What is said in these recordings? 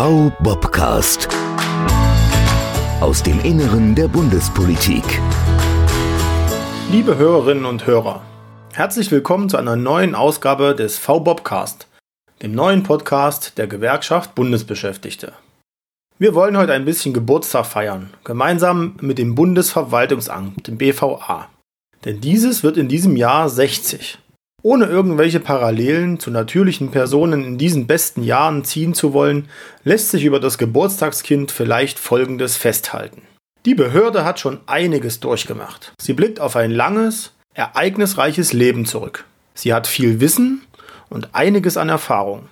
V-Bobcast. Aus dem Inneren der Bundespolitik. Liebe Hörerinnen und Hörer, herzlich willkommen zu einer neuen Ausgabe des V-Bobcast, dem neuen Podcast der Gewerkschaft Bundesbeschäftigte. Wir wollen heute ein bisschen Geburtstag feiern, gemeinsam mit dem Bundesverwaltungsamt, dem BVA. Denn dieses wird in diesem Jahr 60. Ohne irgendwelche Parallelen zu natürlichen Personen in diesen besten Jahren ziehen zu wollen, lässt sich über das Geburtstagskind vielleicht Folgendes festhalten. Die Behörde hat schon einiges durchgemacht. Sie blickt auf ein langes, ereignisreiches Leben zurück. Sie hat viel Wissen und einiges an Erfahrung.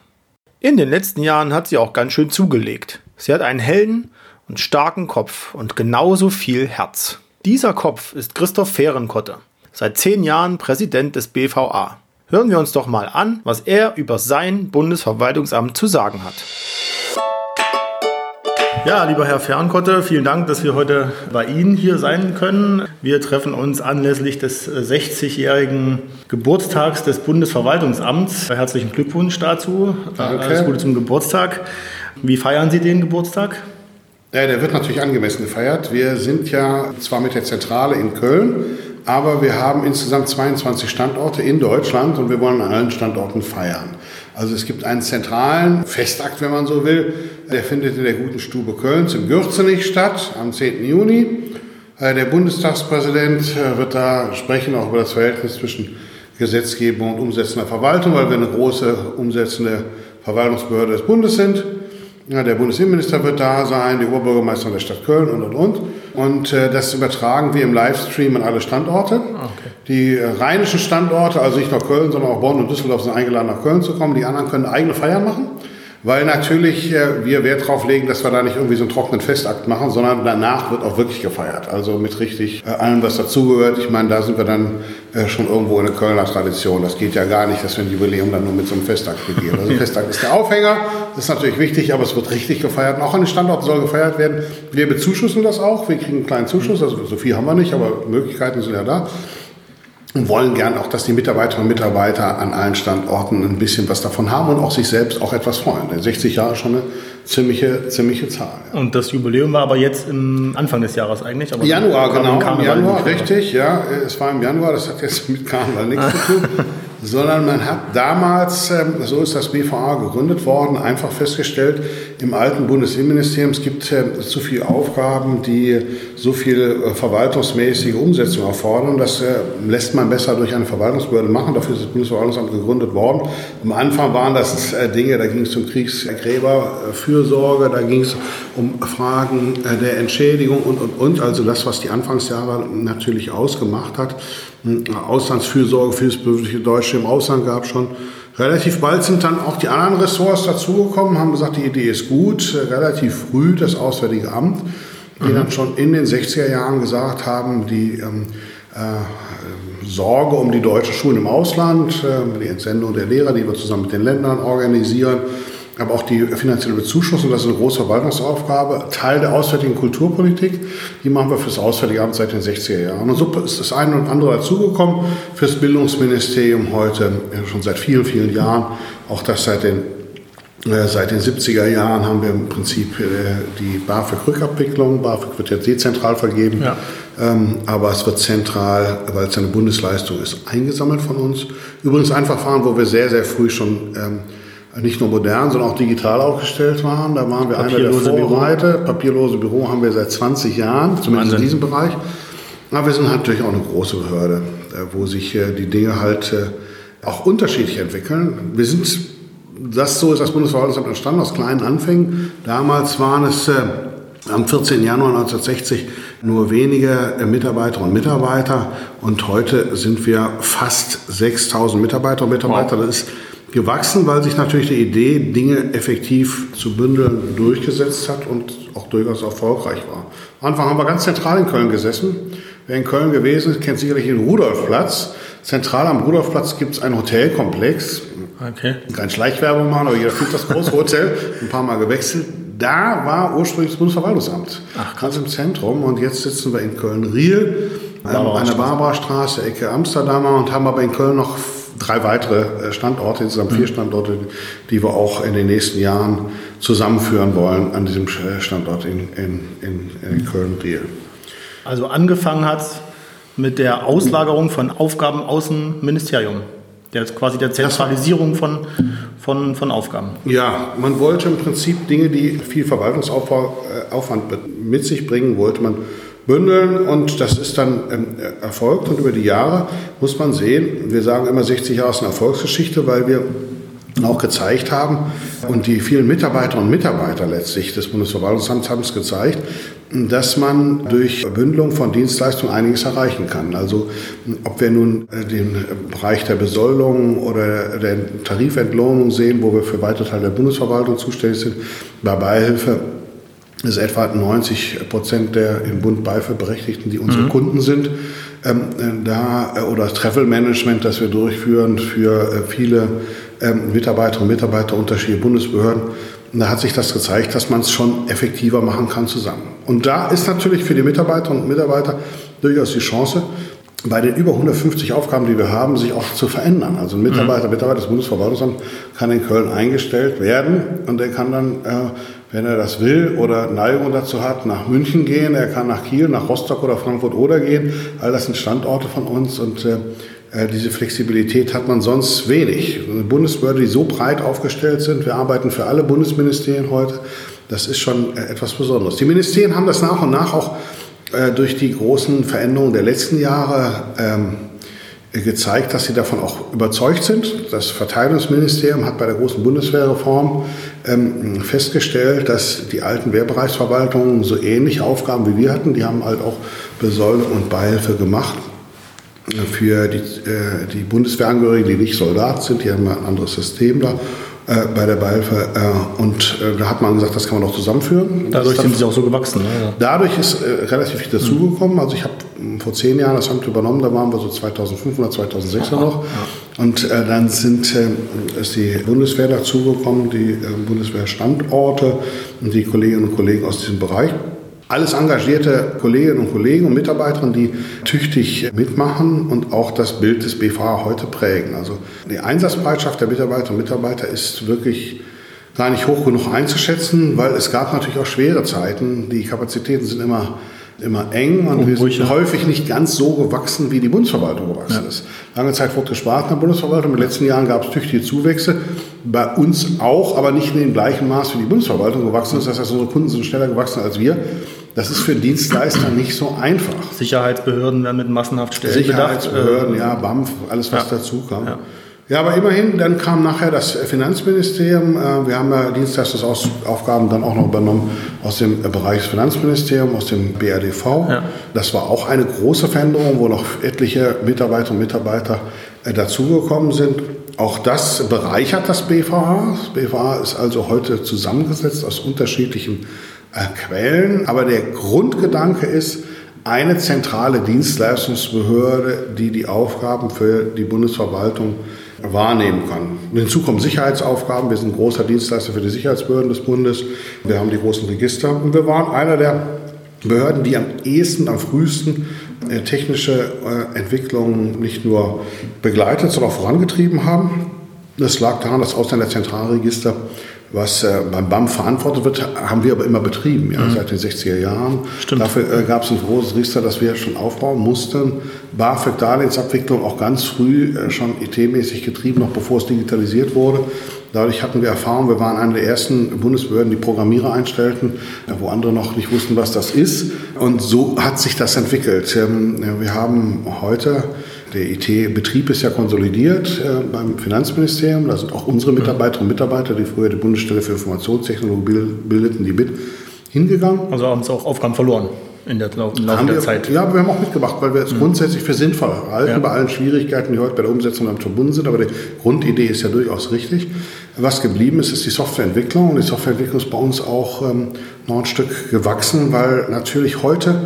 In den letzten Jahren hat sie auch ganz schön zugelegt. Sie hat einen hellen und starken Kopf und genauso viel Herz. Dieser Kopf ist Christoph Fehrenkotte, seit zehn Jahren Präsident des BVA. Hören wir uns doch mal an, was er über sein Bundesverwaltungsamt zu sagen hat. Ja, lieber Herr Fernkotte, vielen Dank, dass wir heute bei Ihnen hier sein können. Wir treffen uns anlässlich des 60-jährigen Geburtstags des Bundesverwaltungsamts. Herzlichen Glückwunsch dazu. Danke. Alles Gute zum Geburtstag. Wie feiern Sie den Geburtstag? Ja, der wird natürlich angemessen gefeiert. Wir sind ja zwar mit der Zentrale in Köln, aber wir haben insgesamt 22 Standorte in Deutschland und wir wollen an allen Standorten feiern. Also es gibt einen zentralen Festakt, wenn man so will. Der findet in der Guten Stube Kölns im Gürzenich statt am 10. Juni. Äh, der Bundestagspräsident äh, wird da sprechen, auch über das Verhältnis zwischen Gesetzgebung und umsetzender Verwaltung, weil wir eine große umsetzende Verwaltungsbehörde des Bundes sind. Der Bundesinnenminister wird da sein, die Oberbürgermeisterin der Stadt Köln und und und. Und äh, das übertragen wir im Livestream an alle Standorte. Okay. Die äh, rheinischen Standorte, also nicht nur Köln, sondern auch Bonn und Düsseldorf sind eingeladen, nach Köln zu kommen. Die anderen können eigene Feiern machen weil natürlich äh, wir Wert darauf legen, dass wir da nicht irgendwie so einen trockenen Festakt machen, sondern danach wird auch wirklich gefeiert. Also mit richtig äh, allem, was dazugehört. Ich meine, da sind wir dann äh, schon irgendwo in der Kölner Tradition. Das geht ja gar nicht, dass wir ein Jubiläum dann nur mit so einem Festakt begehen. Also Festakt ist der Aufhänger, das ist natürlich wichtig, aber es wird richtig gefeiert. Und auch an den Standorten soll gefeiert werden. Wir bezuschussen das auch. Wir kriegen einen kleinen Zuschuss, also so viel haben wir nicht, aber Möglichkeiten sind ja da und wollen gern auch, dass die Mitarbeiterinnen und Mitarbeiter an allen Standorten ein bisschen was davon haben und auch sich selbst auch etwas freuen. Denn 60 Jahre ist schon eine ziemliche, ziemliche Zahl. Ja. Und das Jubiläum war aber jetzt im Anfang des Jahres eigentlich? Aber Januar, genau. Im Januar, richtig, ja. Es war im Januar, das hat jetzt mit Karneval nichts zu tun. sondern man hat damals, ähm, so ist das BVA gegründet worden, einfach festgestellt, im alten Bundesinnenministerium, es gibt äh, zu viele Aufgaben, die so viel äh, verwaltungsmäßige Umsetzung erfordern. Das äh, lässt man besser durch eine Verwaltungsbehörde machen. Dafür ist das Bundesverwaltungsamt gegründet worden. Am Anfang waren das Dinge, da ging es um Kriegsgräberfürsorge, da ging es um Fragen der Entschädigung und, und, und. Also das, was die Anfangsjahre natürlich ausgemacht hat. Auslandsfürsorge für das berufliche Deutsche im Ausland gab schon. Relativ bald sind dann auch die anderen Ressorts dazugekommen, haben gesagt, die Idee ist gut. Relativ früh das Auswärtige Amt, die mhm. dann schon in den 60er Jahren gesagt haben, die ähm, äh, Sorge um die deutschen Schulen im Ausland, äh, die Entsendung der Lehrer, die wir zusammen mit den Ländern organisieren, aber auch die finanzielle Bezuschussung, das ist eine große Verwaltungsaufgabe, Teil der auswärtigen Kulturpolitik. Die machen wir fürs Auswärtige Amt seit den 60er Jahren. Und so ist das eine und andere dazugekommen fürs Bildungsministerium heute schon seit vielen, vielen Jahren. Auch das seit den äh, Seit den 70er Jahren haben wir im Prinzip äh, die BAföG-Rückabwicklung. BAföG wird jetzt dezentral vergeben, ja. Ähm, aber es wird zentral, weil es eine Bundesleistung ist, eingesammelt von uns. Übrigens ein Verfahren, wo wir sehr, sehr früh schon ähm, nicht nur modern, sondern auch digital aufgestellt waren. Da waren wir einer der Vorreiter. Büro. Papierlose Büro haben wir seit 20 Jahren, zumindest Wahnsinn. in diesem Bereich. Aber wir sind natürlich auch eine große Behörde, äh, wo sich äh, die Dinge halt äh, auch unterschiedlich entwickeln. Wir sind, das so ist das Bundesverwaltungsamt entstanden, aus kleinen Anfängen. Damals waren es am 14. Januar 1960 nur wenige Mitarbeiterinnen und Mitarbeiter und heute sind wir fast 6000 Mitarbeiter und Mitarbeiter. Wow. Das ist gewachsen, weil sich natürlich die Idee, Dinge effektiv zu bündeln, durchgesetzt hat und auch durchaus erfolgreich war. Am Anfang haben wir ganz zentral in Köln gesessen. Wer in Köln gewesen ist, kennt sicherlich den Rudolfplatz. Zentral am Rudolfplatz gibt es einen Hotelkomplex. Okay. Kein Schleichwerbung machen, aber jeder fühlt das große Hotel. Ein paar Mal gewechselt. Da war ursprünglich das Bundesverwaltungsamt. Ach, ganz im Zentrum. Und jetzt sitzen wir in Köln-Riel, an der Barbarastraße, Ecke Amsterdamer und haben aber in Köln noch drei weitere Standorte, insgesamt vier Standorte, die wir auch in den nächsten Jahren zusammenführen wollen an diesem Standort in, in, in, in Köln-Riel. Also angefangen hat mit der Auslagerung von Aufgaben aus dem Ministerium. Der ist quasi der Zentralisierung von, von, von Aufgaben. Ja, man wollte im Prinzip Dinge, die viel Verwaltungsaufwand mit sich bringen, wollte man bündeln und das ist dann ähm, erfolgt und über die Jahre muss man sehen, wir sagen immer 60 Jahre ist eine Erfolgsgeschichte, weil wir auch gezeigt haben und die vielen Mitarbeiterinnen und Mitarbeiter letztlich des Bundesverwaltungsamts haben es gezeigt, dass man durch Bündelung von Dienstleistungen einiges erreichen kann. Also ob wir nun äh, den Bereich der Besoldung oder der Tarifentlohnung sehen, wo wir für weite Teile der Bundesverwaltung zuständig sind, bei Beihilfe ist etwa 90 Prozent der im Bund Beihilfeberechtigten, die unsere mhm. Kunden sind. Ähm, äh, da, äh, oder das Travel Management, das wir durchführen für äh, viele ähm, Mitarbeiterinnen und Mitarbeiter unterschiedlicher Bundesbehörden. Und da hat sich das gezeigt, dass man es schon effektiver machen kann zusammen. Und da ist natürlich für die Mitarbeiterinnen und Mitarbeiter durchaus die Chance, bei den über 150 Aufgaben, die wir haben, sich auch zu verändern. Also ein Mitarbeiter, mhm. Mitarbeiter des Bundesverwaltungsamts kann in Köln eingestellt werden und der kann dann, wenn er das will oder Neigung dazu hat, nach München gehen. Er kann nach Kiel, nach Rostock oder Frankfurt oder gehen. All das sind Standorte von uns und äh, äh, diese Flexibilität hat man sonst wenig. Bundesbehörde, die so breit aufgestellt sind, wir arbeiten für alle Bundesministerien heute, das ist schon äh, etwas Besonderes. Die Ministerien haben das nach und nach auch äh, durch die großen Veränderungen der letzten Jahre ähm, gezeigt, dass sie davon auch überzeugt sind. Das Verteidigungsministerium hat bei der großen Bundeswehrreform ähm, festgestellt, dass die alten Wehrbereichsverwaltungen so ähnliche Aufgaben wie wir hatten. Die haben halt auch Besoldung und Beihilfe gemacht für die, äh, die Bundeswehrangehörigen, die nicht Soldat sind, die haben ein anderes System da äh, bei der Beihilfe. Äh, und äh, da hat man gesagt, das kann man doch zusammenführen. Dadurch sind sie auch so gewachsen. Ne? Dadurch ist äh, relativ viel dazugekommen. Also ich habe hm, vor zehn Jahren das Amt übernommen, da waren wir so 2500, 2006 noch. Und äh, dann sind, ist die Bundeswehr dazugekommen, die Bundeswehrstandorte und die Kolleginnen und Kollegen aus diesem Bereich alles engagierte Kolleginnen und Kollegen und Mitarbeiterinnen, die tüchtig mitmachen und auch das Bild des BVA heute prägen. Also die Einsatzbereitschaft der Mitarbeiterinnen und Mitarbeiter ist wirklich gar nicht hoch genug einzuschätzen, weil es gab natürlich auch schwere Zeiten. Die Kapazitäten sind immer immer eng und wir sind häufig nicht ganz so gewachsen, wie die Bundesverwaltung gewachsen ja. ist. Lange Zeit wurde gespart in der Bundesverwaltung. In den letzten Jahren gab es tüchtige Zuwächse. Bei uns auch, aber nicht in dem gleichen Maß, wie die Bundesverwaltung gewachsen ist. Das heißt, unsere Kunden sind schneller gewachsen als wir. Das ist für Dienstleister nicht so einfach. Sicherheitsbehörden werden mit massenhaft Stellen Sicherheitsbehörden, bedacht. ja, BAMF, alles was ja. dazu kam. Ja. Ja, aber immerhin, dann kam nachher das Finanzministerium. Äh, wir haben ja Dienstleistungsaufgaben dann auch noch übernommen aus dem Bereich des Finanzministeriums, aus dem BRDV. Ja. Das war auch eine große Veränderung, wo noch etliche Mitarbeiterinnen und Mitarbeiter äh, dazugekommen sind. Auch das bereichert das BVA. Das BVA ist also heute zusammengesetzt aus unterschiedlichen äh, Quellen. Aber der Grundgedanke ist, eine zentrale Dienstleistungsbehörde, die die Aufgaben für die Bundesverwaltung wahrnehmen kann. Hinzu kommen Sicherheitsaufgaben. Wir sind großer Dienstleister für die Sicherheitsbehörden des Bundes. Wir haben die großen Register. Und wir waren einer der Behörden, die am ehesten, am frühesten äh, technische äh, Entwicklungen nicht nur begleitet, sondern auch vorangetrieben haben. Das lag daran, dass Ausländerzentralregister was äh, beim BAM verantwortet wird, haben wir aber immer betrieben, ja, mhm. seit den 60er Jahren. Stimmt. Dafür äh, gab es ein großes Register, das wir schon aufbauen mussten. BAföG-Darlehensabwicklung auch ganz früh äh, schon IT-mäßig getrieben, noch bevor es digitalisiert wurde. Dadurch hatten wir Erfahrung, wir waren eine der ersten Bundesbehörden, die Programmierer einstellten, äh, wo andere noch nicht wussten, was das ist. Und so hat sich das entwickelt. Ähm, wir haben heute der IT-Betrieb ist ja konsolidiert äh, beim Finanzministerium. Da sind auch unsere Mitarbeiterinnen und Mitarbeiter, die früher die Bundesstelle für Informationstechnologie bildeten, die mit hingegangen. Also haben sie auch Aufgaben verloren in der, im Laufe haben der wir, Zeit. Ja, wir haben auch mitgemacht, weil wir es mhm. grundsätzlich für sinnvoll halten, ja. bei allen Schwierigkeiten, die heute bei der Umsetzung damit verbunden sind. Aber die Grundidee ist ja durchaus richtig. Was geblieben ist, ist die Softwareentwicklung. Und die Softwareentwicklung ist bei uns auch ähm, noch ein Stück gewachsen, weil natürlich heute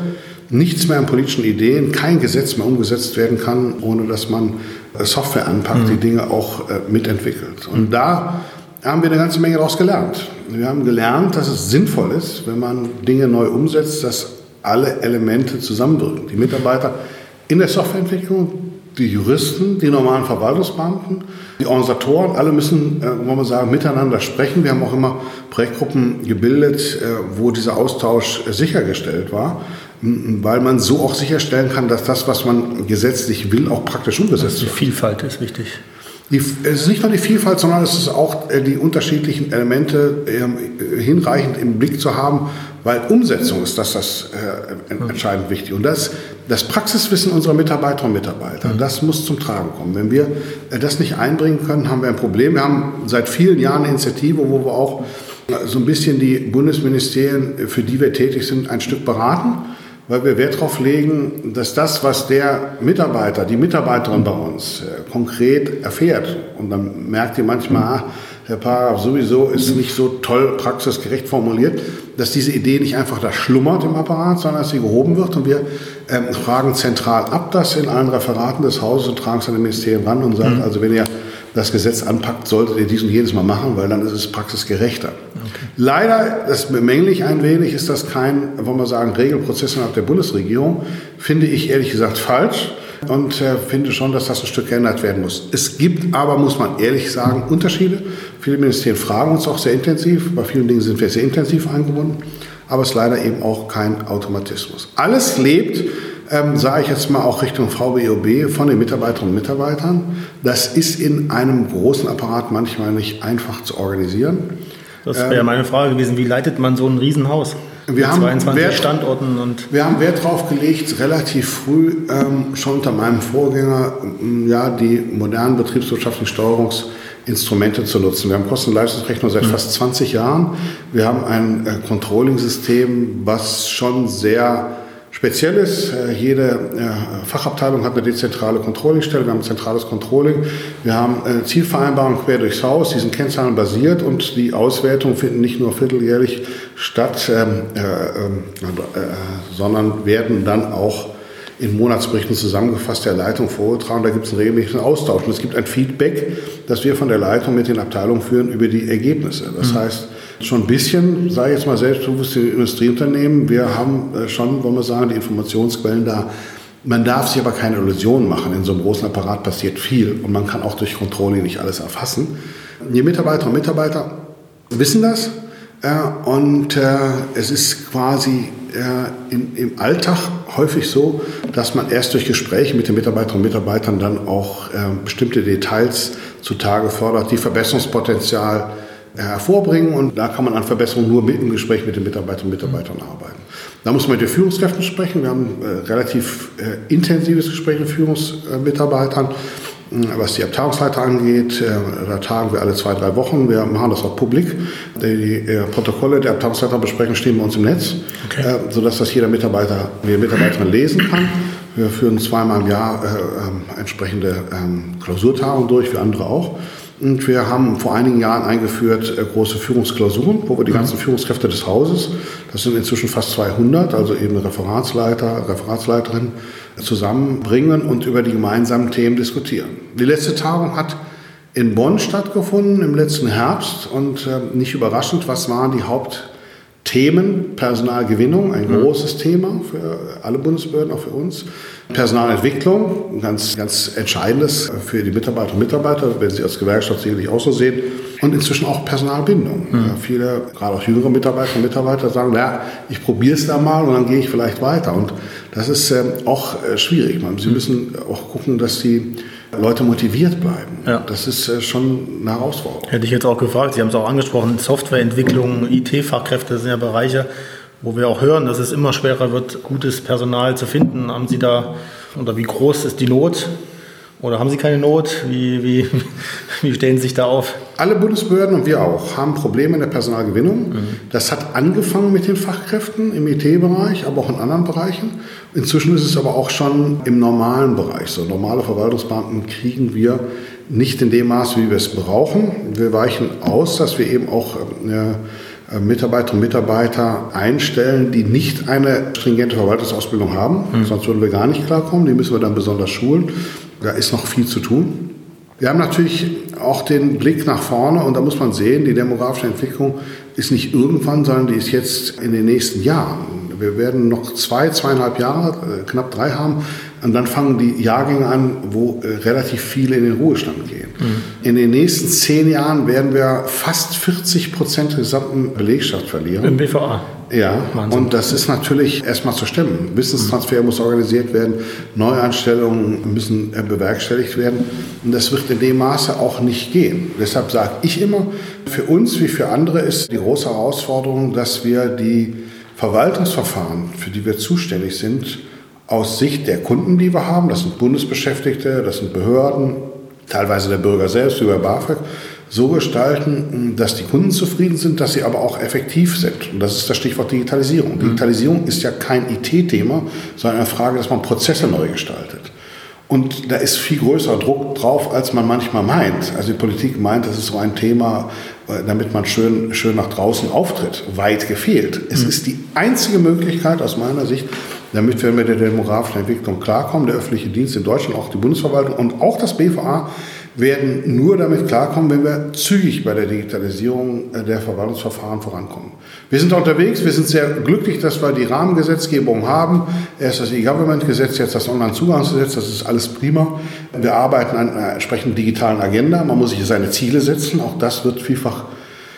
nichts mehr an politischen Ideen, kein Gesetz mehr umgesetzt werden kann, ohne dass man äh, Software anpackt, mhm. die Dinge auch äh, mitentwickelt. Und da haben wir eine ganze Menge daraus gelernt. Wir haben gelernt, dass es sinnvoll ist, wenn man Dinge neu umsetzt, dass alle Elemente zusammenwirken. Die Mitarbeiter in der Softwareentwicklung, die Juristen, die normalen Verwaltungsbeamten, die Organisatoren, alle müssen, äh, wollen wir sagen, miteinander sprechen. Wir haben auch immer Projektgruppen gebildet, äh, wo dieser Austausch äh, sichergestellt war, weil man so auch sicherstellen kann, dass das, was man gesetzlich will, auch praktisch umgesetzt wird. Die Vielfalt ist wichtig. Die, es ist nicht nur die Vielfalt, sondern es ist auch äh, die unterschiedlichen Elemente äh, hinreichend im Blick zu haben, weil Umsetzung ist das, das äh, entscheidend wichtig. Und das, das Praxiswissen unserer Mitarbeiterinnen und Mitarbeiter, mhm. das muss zum Tragen kommen. Wenn wir äh, das nicht einbringen können, haben wir ein Problem. Wir haben seit vielen Jahren eine Initiative, wo wir auch so ein bisschen die Bundesministerien, für die wir tätig sind, ein Stück beraten weil wir Wert darauf legen, dass das, was der Mitarbeiter, die Mitarbeiterin bei uns äh, konkret erfährt, und dann merkt ihr manchmal, ah, der Paragraph sowieso ist nicht so toll praxisgerecht formuliert, dass diese Idee nicht einfach da schlummert im Apparat, sondern dass sie gehoben wird. Und wir ähm, fragen zentral ab das in allen Referaten des Hauses und tragen es an die Ministerien ran und sagen, mhm. also wenn ihr das Gesetz anpackt, solltet ihr dies und jedes Mal machen, weil dann ist es praxisgerechter. Okay. Leider, das bemängle ich ein wenig, ist das kein, wollen wir sagen, Regelprozess innerhalb der Bundesregierung. Finde ich ehrlich gesagt falsch und äh, finde schon, dass das ein Stück geändert werden muss. Es gibt aber, muss man ehrlich sagen, Unterschiede. Viele Ministerien fragen uns auch sehr intensiv. Bei vielen Dingen sind wir sehr intensiv eingebunden. Aber es ist leider eben auch kein Automatismus. Alles lebt ähm, sage ich jetzt mal auch Richtung VBOB, von den Mitarbeiterinnen und Mitarbeitern. Das ist in einem großen Apparat manchmal nicht einfach zu organisieren. Das wäre ähm, meine Frage gewesen, wie leitet man so ein Riesenhaus? Wir haben, 22 Wert, Standorten und wir haben Wert darauf gelegt, relativ früh ähm, schon unter meinem Vorgänger ja, die modernen betriebswirtschaftlichen Steuerungsinstrumente zu nutzen. Wir haben Kosten- und Leistungsrechnung seit mhm. fast 20 Jahren. Wir haben ein äh, Controlling-System, was schon sehr Spezielles. Äh, jede äh, Fachabteilung hat eine dezentrale Controllingstelle. Wir haben ein zentrales Controlling. Wir haben äh, Zielvereinbarungen quer durchs Haus. Die sind kennzahlenbasiert und die Auswertungen finden nicht nur vierteljährlich statt, ähm, ähm, sondern werden dann auch in Monatsberichten zusammengefasst der Leitung vorgetragen. Da gibt es einen regelmäßigen Austausch. Und es gibt ein Feedback, das wir von der Leitung mit den Abteilungen führen über die Ergebnisse. Das mhm. heißt, schon ein bisschen, sage ich jetzt mal selbstbewusste Industrieunternehmen. Wir haben äh, schon, wollen wir sagen, die Informationsquellen da. Man darf sich aber keine Illusionen machen. In so einem großen Apparat passiert viel und man kann auch durch Controlling nicht alles erfassen. Die Mitarbeiterinnen und Mitarbeiter wissen das äh, und äh, es ist quasi im Alltag häufig so, dass man erst durch Gespräche mit den Mitarbeiterinnen und Mitarbeitern dann auch bestimmte Details zutage fördert, die Verbesserungspotenzial hervorbringen und da kann man an Verbesserungen nur mit im Gespräch mit den Mitarbeiterinnen und Mitarbeitern arbeiten. Da muss man mit den Führungskräften sprechen. Wir haben ein äh, relativ äh, intensives Gespräch mit Führungsmitarbeitern. Äh, was die Abteilungsleiter angeht, da tagen wir alle zwei, drei Wochen. Wir machen das auch publik. Die Protokolle der Abteilungsleiterbesprechung stehen bei uns im Netz, okay. sodass das jeder Mitarbeiter, jede Mitarbeiterin lesen kann. Wir führen zweimal im Jahr äh, entsprechende ähm, Klausurtagungen durch, wie andere auch. Und wir haben vor einigen Jahren eingeführt äh, große Führungsklausuren, wo wir die mhm. ganzen Führungskräfte des Hauses, das sind inzwischen fast 200, also eben Referatsleiter, Referatsleiterin, zusammenbringen und über die gemeinsamen Themen diskutieren. Die letzte Tagung hat in Bonn stattgefunden im letzten Herbst und äh, nicht überraschend, was waren die Hauptthemen? Personalgewinnung, ein mhm. großes Thema für alle Bundesbehörden, auch für uns. Personalentwicklung, ganz, ganz entscheidendes für die Mitarbeiterinnen und Mitarbeiter, wenn sie als Gewerkschaft sicherlich auch so sehen. Und inzwischen auch Personalbindung. Mhm. Viele, gerade auch jüngere Mitarbeiterinnen und Mitarbeiter sagen, naja, ich probiere es da mal und dann gehe ich vielleicht weiter. Und das ist ähm, auch äh, schwierig. Sie mhm. müssen auch gucken, dass die Leute motiviert bleiben. Ja. Das ist äh, schon eine Herausforderung. Hätte ich jetzt auch gefragt, Sie haben es auch angesprochen, Softwareentwicklung, IT-Fachkräfte sind ja Bereiche, wo wir auch hören, dass es immer schwerer wird, gutes Personal zu finden. Haben Sie da, oder wie groß ist die Not? Oder haben Sie keine Not? Wie, wie, wie stellen Sie sich da auf? Alle Bundesbehörden und wir auch haben Probleme in der Personalgewinnung. Mhm. Das hat angefangen mit den Fachkräften im IT-Bereich, aber auch in anderen Bereichen. Inzwischen ist es aber auch schon im normalen Bereich so. Normale Verwaltungsbeamten kriegen wir nicht in dem Maß, wie wir es brauchen. Wir weichen aus, dass wir eben auch äh, äh, Mitarbeiterinnen und Mitarbeiter einstellen, die nicht eine stringente Verwaltungsausbildung haben. Mhm. Sonst würden wir gar nicht klarkommen. Die müssen wir dann besonders schulen. Da ist noch viel zu tun. Wir haben natürlich auch den Blick nach vorne und da muss man sehen, die demografische Entwicklung ist nicht irgendwann, sondern die ist jetzt in den nächsten Jahren. Wir werden noch zwei, zweieinhalb Jahre, äh, knapp drei haben, Und dann fangen die Jahrgänge an, wo äh, relativ viele in den Ruhestand gehen. Mhm. In den nächsten zehn Jahren werden wir fast 40 Prozent der gesamten Belegschaft verlieren. Im BVA. Ja, Wahnsinn. und das ist natürlich erstmal zu stemmen. Wissenstransfer mhm. muss organisiert werden, Neueinstellungen müssen äh, bewerkstelligt werden. Und das wird in dem Maße auch nicht gehen. Deshalb sage ich immer, für uns wie für andere ist die große Herausforderung, dass wir die Verwaltungsverfahren, für die wir zuständig sind, aus Sicht der Kunden, die wir haben, das sind Bundesbeschäftigte, das sind Behörden, teilweise der Bürger selbst über BAföG, so gestalten, dass die Kunden zufrieden sind, dass sie aber auch effektiv sind. Und das ist das Stichwort Digitalisierung. Mhm. Digitalisierung ist ja kein IT-Thema, sondern eine Frage, dass man Prozesse neu gestaltet. Und da ist viel größerer Druck drauf, als man manchmal meint. Also die Politik meint, das ist so ein Thema, äh, damit man schön, schön nach draußen auftritt. Weit gefehlt. Es mhm. ist die einzige Möglichkeit aus meiner Sicht, damit wir mit der demografischen Entwicklung klarkommen. Der öffentliche Dienst in Deutschland, auch die Bundesverwaltung und auch das BVA werden nur damit klarkommen, wenn wir zügig bei der Digitalisierung äh, der Verwaltungsverfahren vorankommen. Wir sind unterwegs, wir sind sehr glücklich, dass wir die Rahmengesetzgebung haben. Erst das E-Government-Gesetz, jetzt das Onlinezugangsgesetz, das ist alles prima. Wir arbeiten an einer entsprechenden digitalen Agenda. Man muss sich seine Ziele setzen. Auch das wird vielfach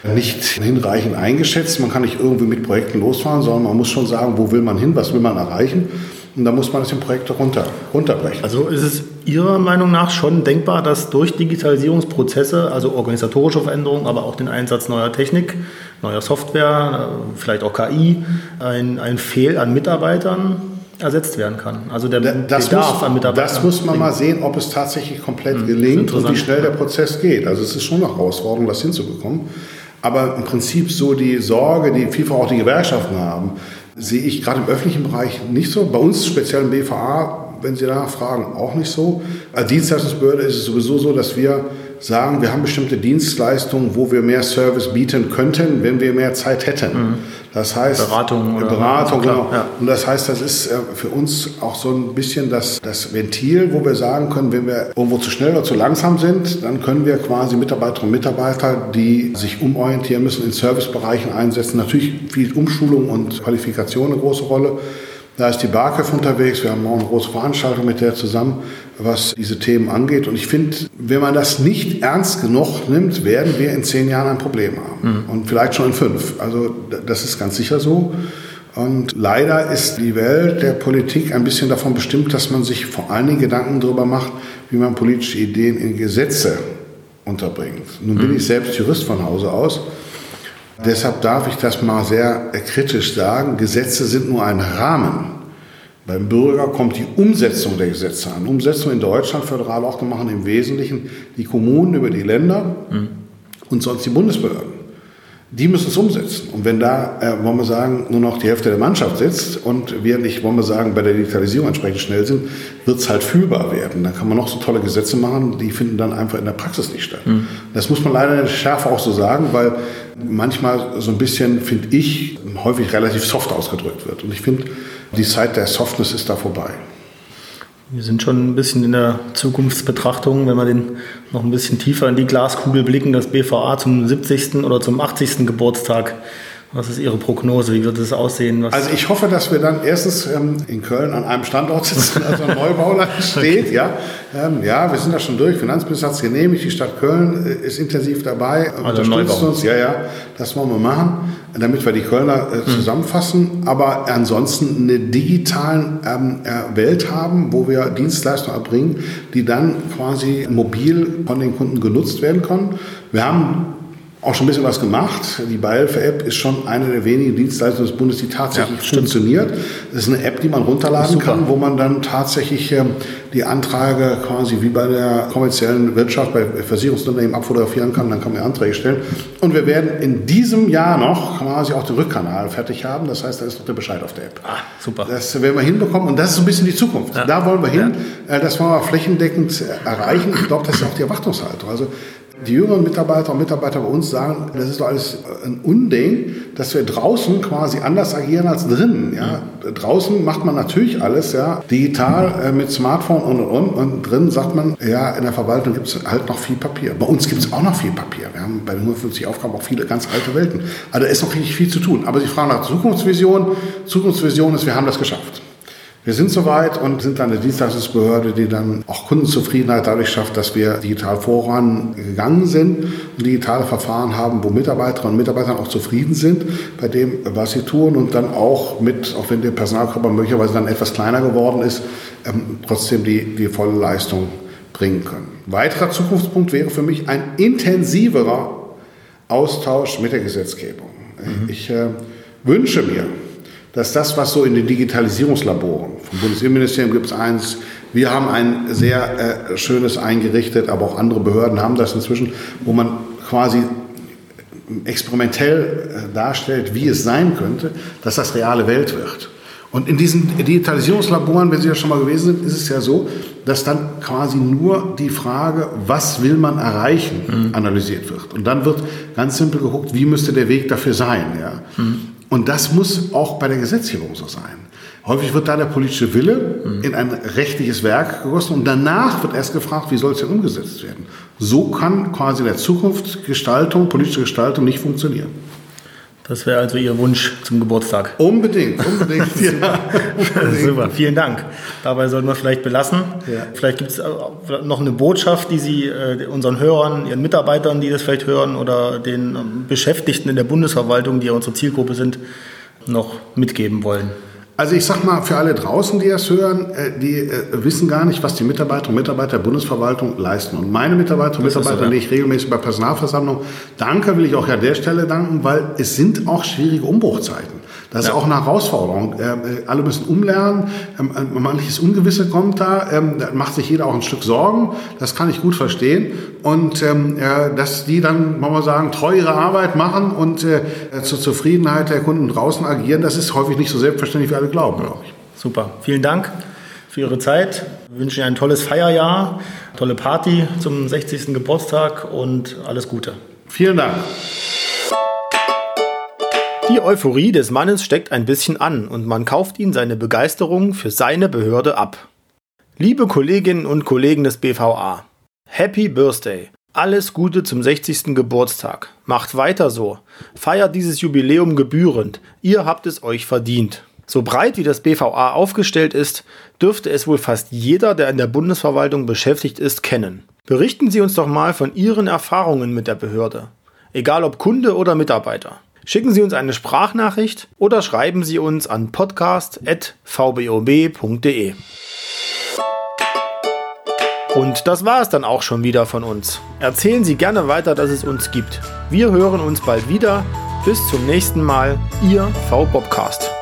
nicht hinreichend eingeschätzt. Man kann nicht irgendwie mit Projekten losfahren, sondern man muss schon sagen, wo will man hin, was will man erreichen. Und da muss man das in Projekte runter, runterbrechen. Also ist es Ihrer Meinung nach schon denkbar, dass durch Digitalisierungsprozesse, also organisatorische Veränderungen, aber auch den Einsatz neuer Technik, neuer Software, vielleicht auch KI, ein, ein Fehl an Mitarbeitern ersetzt werden kann. Also der das Bedarf muss, an Mitarbeitern. Das muss man mal sehen, ob es tatsächlich komplett hm, gelingt und wie schnell der Prozess geht. Also es ist schon eine Herausforderung, das hinzubekommen. Aber im Prinzip so die Sorge, die vielfach auch die Gewerkschaften haben, sehe ich gerade im öffentlichen Bereich nicht so. Bei uns speziell im BVA, wenn Sie danach fragen, auch nicht so. Als Dienstleistungsbehörde ist es sowieso so, dass wir sagen, wir haben bestimmte Dienstleistungen, wo wir mehr Service bieten könnten, wenn wir mehr Zeit hätten. Mhm. Das heißt Beratung, oder Beratung, genau. Ja. Und das heißt, das ist äh, für uns auch so ein bisschen das, das Ventil, wo wir sagen können, wenn wir irgendwo zu schnell oder zu langsam sind, dann können wir quasi Mitarbeiterinnen und Mitarbeiter, die sich umorientieren müssen, in Servicebereichen einsetzen. Natürlich viel Umschulung und Qualifikation eine große Rolle. Da ist die BAKEF unterwegs. Wir haben morgen eine große Veranstaltung mit der zusammen, was diese Themen angeht. Und ich finde, wenn man das nicht ernst genug nimmt, werden wir in zehn Jahren ein Problem haben. Mhm. Und vielleicht schon in fünf. Also das ist ganz sicher so. Und leider ist die Welt der Politik ein bisschen davon bestimmt, dass man sich vor allen Dingen Gedanken darüber macht, wie man politische Ideen in Gesetze unterbringt. Nun bin mhm. ich selbst Jurist von Hause aus. Deshalb darf ich das mal sehr kritisch sagen. Gesetze sind nur ein Rahmen. Beim Bürger kommt die Umsetzung der Gesetze an. Umsetzung in Deutschland föderal auch machen im Wesentlichen die Kommunen über die Länder mhm. und sonst die Bundesbehörden die müssen es umsetzen. Und wenn da, äh, wollen wir sagen, nur noch die Hälfte der Mannschaft sitzt und wir nicht, wollen wir sagen, bei der Digitalisierung entsprechend schnell sind, wird es halt fühlbar werden. Dann kann man noch so tolle Gesetze machen, die finden dann einfach in der Praxis nicht statt. Mhm. Das muss man leider schärfer auch so sagen, weil manchmal so ein bisschen, finde ich, häufig relativ soft ausgedrückt wird. Und ich finde, die Zeit der Softness ist da vorbei. Wir sind schon ein bisschen in der Zukunftsbetrachtung, wenn wir den noch ein bisschen tiefer in die Glaskugel blicken, das BVA zum 70. oder zum 80. Geburtstag was ist Ihre Prognose? Wie wird es aussehen? Was also ich hoffe, dass wir dann erstens ähm, in Köln an einem Standort sitzen, also ein Neubauland steht. Okay. Ja. Ähm, ja, wir sind da schon durch. Finanzminister hat es genehmigt. Die Stadt Köln äh, ist intensiv dabei, also unterstützt uns. Ja, ja, das wollen wir machen, damit wir die Kölner äh, hm. zusammenfassen. Hm. Aber ansonsten eine digitale ähm, äh, Welt haben, wo wir Dienstleistungen erbringen, die dann quasi mobil von den Kunden genutzt werden können. Wir haben auch schon ein bisschen was gemacht. Die Beihilfe-App ist schon eine der wenigen Dienstleistungen des Bundes, die tatsächlich ja, funktioniert. Das ist eine App, die man runterladen kann, wo man dann tatsächlich ähm, die Anträge quasi wie bei der kommerziellen Wirtschaft, bei Versicherungsunternehmen abfotografieren kann. Dann kann man Anträge stellen. Und wir werden in diesem Jahr noch quasi auch den Rückkanal fertig haben. Das heißt, da ist noch der Bescheid auf der App. Ah, super. Das werden wir hinbekommen. Und das ist so ein bisschen die Zukunft. Ja. Da wollen wir hin. Ja. Äh, das wollen wir flächendeckend erreichen. Ich glaube, das ist auch die Erwartungshaltung. Also die jüngeren Mitarbeiter und Mitarbeiter bei uns sagen, das ist doch alles ein Unding, dass wir draußen quasi anders agieren als drinnen. Ja? Draußen macht man natürlich alles ja, digital äh, mit Smartphone und und und. Und drinnen sagt man, ja, in der Verwaltung gibt es halt noch viel Papier. Bei uns gibt es auch noch viel Papier. Wir haben bei den 150 Aufgaben auch viele ganz alte Welten. Also da ist noch richtig viel zu tun. Aber Sie fragen nach Zukunftsvision. Zukunftsvision ist, wir haben das geschafft. Wir sind soweit und sind dann eine Dienstleistungsbehörde, die dann auch Kundenzufriedenheit dadurch schafft, dass wir digital vorangegangen sind und digitale Verfahren haben, wo Mitarbeiterinnen und Mitarbeiter auch zufrieden sind bei dem, was sie tun und dann auch mit, auch wenn der Personalkörper möglicherweise dann etwas kleiner geworden ist, ähm, trotzdem die, die volle Leistung bringen können. Weiterer Zukunftspunkt wäre für mich ein intensiverer Austausch mit der Gesetzgebung. Mhm. Ich äh, wünsche mir, dass das, was so in den Digitalisierungslaboren, vom Bundesinnenministerium gibt es eins, wir haben ein sehr äh, schönes eingerichtet, aber auch andere Behörden haben das inzwischen, wo man quasi experimentell äh, darstellt, wie es sein könnte, dass das reale Welt wird. Und in diesen Digitalisierungslaboren, wenn Sie ja schon mal gewesen sind, ist es ja so, dass dann quasi nur die Frage, was will man erreichen, mhm. analysiert wird. Und dann wird ganz simpel geguckt, wie müsste der Weg dafür sein. Ja? Mhm. Und das muss auch bei der Gesetzgebung so sein. Häufig wird da der politische Wille mhm. in ein rechtliches Werk gegossen und danach wird erst gefragt, wie soll es denn umgesetzt werden. So kann quasi der Zukunft Gestaltung, politische Gestaltung nicht funktionieren. Das wäre also Ihr Wunsch zum Geburtstag. Unbedingt, unbedingt. ja. Super, vielen Dank. Dabei sollten wir vielleicht belassen. Ja. Vielleicht gibt es noch eine Botschaft, die Sie äh, unseren Hörern, Ihren Mitarbeitern, die das vielleicht hören, oder den ähm, Beschäftigten in der Bundesverwaltung, die ja unsere Zielgruppe sind, noch mitgeben wollen. Also ich sag mal, für alle draußen, die das hören, äh, die äh, wissen gar nicht, was die Mitarbeiterinnen und Mitarbeiter der Bundesverwaltung leisten. Und meine Mitarbeiterinnen und Mitarbeiter, die ich regelmäßig bei Personalversammlungen danke, will ich auch an der Stelle danken, weil es sind auch schwierige Umbruchzeiten. Das ja. ist auch eine Herausforderung. Ähm, äh, alle müssen umlernen. Ähm, äh, manches Ungewisse kommt da. Ähm, da macht sich jeder auch ein Stück Sorgen. Das kann ich gut verstehen. Und ähm, äh, dass die dann, wollen wir sagen, treu ihre Arbeit machen und äh, zur Zufriedenheit der Kunden draußen agieren, das ist häufig nicht so selbstverständlich, wie alle glauben, glaube ich. Super. Vielen Dank für Ihre Zeit. Wir wünschen Ihnen ein tolles Feierjahr, tolle Party zum 60. Geburtstag und alles Gute. Vielen Dank. Die Euphorie des Mannes steckt ein bisschen an und man kauft ihn seine Begeisterung für seine Behörde ab. Liebe Kolleginnen und Kollegen des BVA, Happy Birthday! Alles Gute zum 60. Geburtstag. Macht weiter so. Feiert dieses Jubiläum gebührend. Ihr habt es euch verdient. So breit wie das BVA aufgestellt ist, dürfte es wohl fast jeder, der in der Bundesverwaltung beschäftigt ist, kennen. Berichten Sie uns doch mal von Ihren Erfahrungen mit der Behörde. Egal ob Kunde oder Mitarbeiter. Schicken Sie uns eine Sprachnachricht oder schreiben Sie uns an podcast.vbob.de. Und das war es dann auch schon wieder von uns. Erzählen Sie gerne weiter, dass es uns gibt. Wir hören uns bald wieder. Bis zum nächsten Mal, Ihr V-Bobcast.